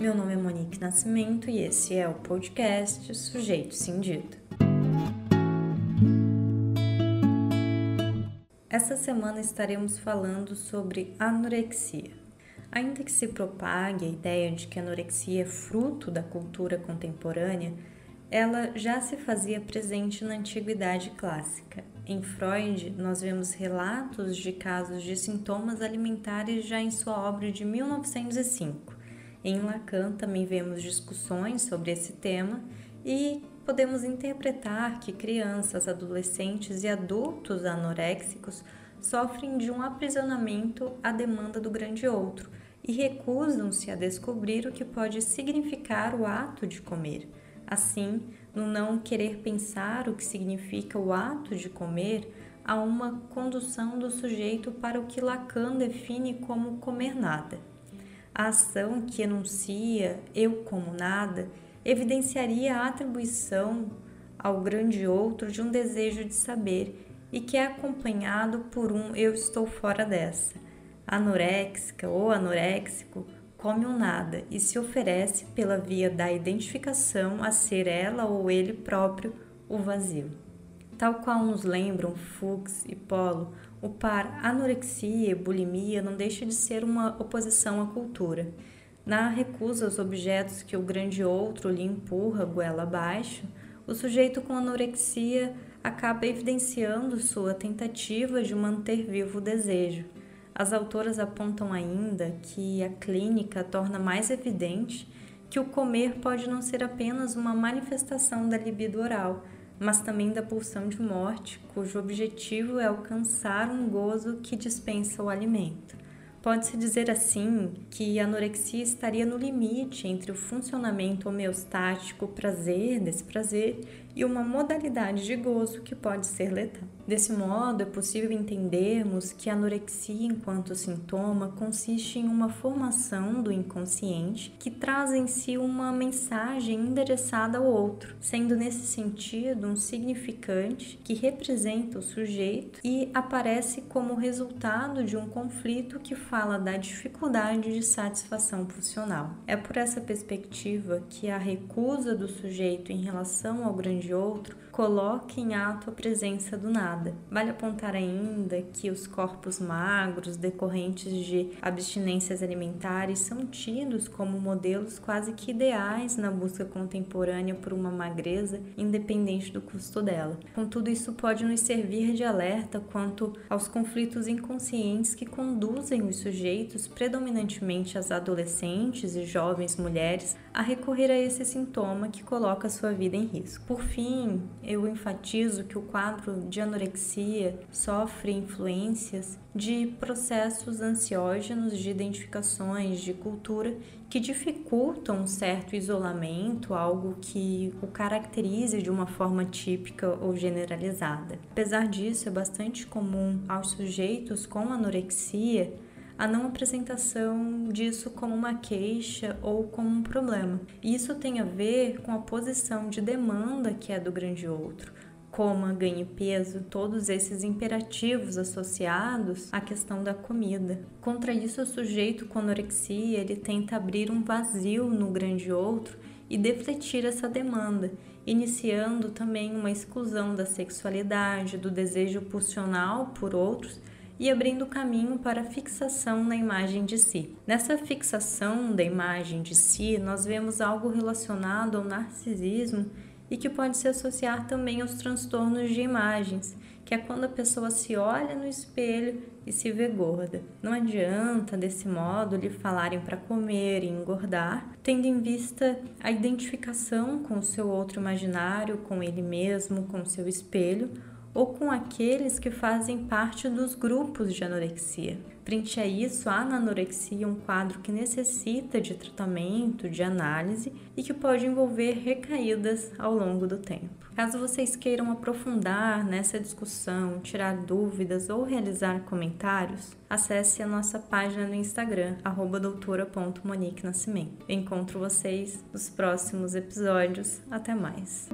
Meu nome é Monique Nascimento e esse é o podcast Sujeito Cindido. Essa semana estaremos falando sobre anorexia. Ainda que se propague a ideia de que a anorexia é fruto da cultura contemporânea, ela já se fazia presente na antiguidade clássica. Em Freud, nós vemos relatos de casos de sintomas alimentares já em sua obra de 1905. Em Lacan também vemos discussões sobre esse tema e podemos interpretar que crianças, adolescentes e adultos anoréxicos sofrem de um aprisionamento à demanda do grande outro e recusam-se a descobrir o que pode significar o ato de comer Assim, no não querer pensar o que significa o ato de comer, há uma condução do sujeito para o que Lacan define como comer nada. A ação que enuncia eu como nada evidenciaria a atribuição ao grande outro de um desejo de saber e que é acompanhado por um eu estou fora dessa. Anoréxica ou anoréxico come um nada e se oferece pela via da identificação a ser ela ou ele próprio o vazio. Tal qual nos lembram Fuchs e Polo, o par anorexia e bulimia não deixa de ser uma oposição à cultura. Na recusa aos objetos que o grande outro lhe empurra goela abaixo, o sujeito com anorexia acaba evidenciando sua tentativa de manter vivo o desejo as autoras apontam ainda que a clínica torna mais evidente que o comer pode não ser apenas uma manifestação da libido oral, mas também da pulsão de morte, cujo objetivo é alcançar um gozo que dispensa o alimento. Pode-se dizer assim que a anorexia estaria no limite entre o funcionamento homeostático prazer-desprazer e uma modalidade de gozo que pode ser letal. Desse modo, é possível entendermos que a anorexia, enquanto sintoma, consiste em uma formação do inconsciente que traz em si uma mensagem endereçada ao outro, sendo nesse sentido um significante que representa o sujeito e aparece como resultado de um conflito que fala da dificuldade de satisfação funcional. É por essa perspectiva que a recusa do sujeito em relação ao grande de outro, coloque em ato a presença do nada. Vale apontar ainda que os corpos magros decorrentes de abstinências alimentares são tidos como modelos quase que ideais na busca contemporânea por uma magreza independente do custo dela. Contudo, isso pode nos servir de alerta quanto aos conflitos inconscientes que conduzem os sujeitos, predominantemente as adolescentes e jovens mulheres, a recorrer a esse sintoma que coloca sua vida em risco. Por fim, eu enfatizo que o quadro de anorexia sofre influências de processos ansiógenos de identificações de cultura que dificultam um certo isolamento, algo que o caracterize de uma forma típica ou generalizada. Apesar disso, é bastante comum aos sujeitos com anorexia a não apresentação disso como uma queixa ou como um problema. Isso tem a ver com a posição de demanda que é do grande outro. Coma, ganhe peso, todos esses imperativos associados à questão da comida. Contra isso, o sujeito com anorexia ele tenta abrir um vazio no grande outro e defletir essa demanda, iniciando também uma exclusão da sexualidade, do desejo pulsional por outros e abrindo caminho para a fixação na imagem de si. Nessa fixação da imagem de si, nós vemos algo relacionado ao narcisismo e que pode se associar também aos transtornos de imagens, que é quando a pessoa se olha no espelho e se vê gorda. Não adianta, desse modo, lhe falarem para comer e engordar, tendo em vista a identificação com o seu outro imaginário, com ele mesmo, com o seu espelho, ou com aqueles que fazem parte dos grupos de anorexia. Frente a isso, na anorexia um quadro que necessita de tratamento, de análise e que pode envolver recaídas ao longo do tempo. Caso vocês queiram aprofundar nessa discussão, tirar dúvidas ou realizar comentários, acesse a nossa página no Instagram, doutora.moniquenascimento. Encontro vocês nos próximos episódios. Até mais!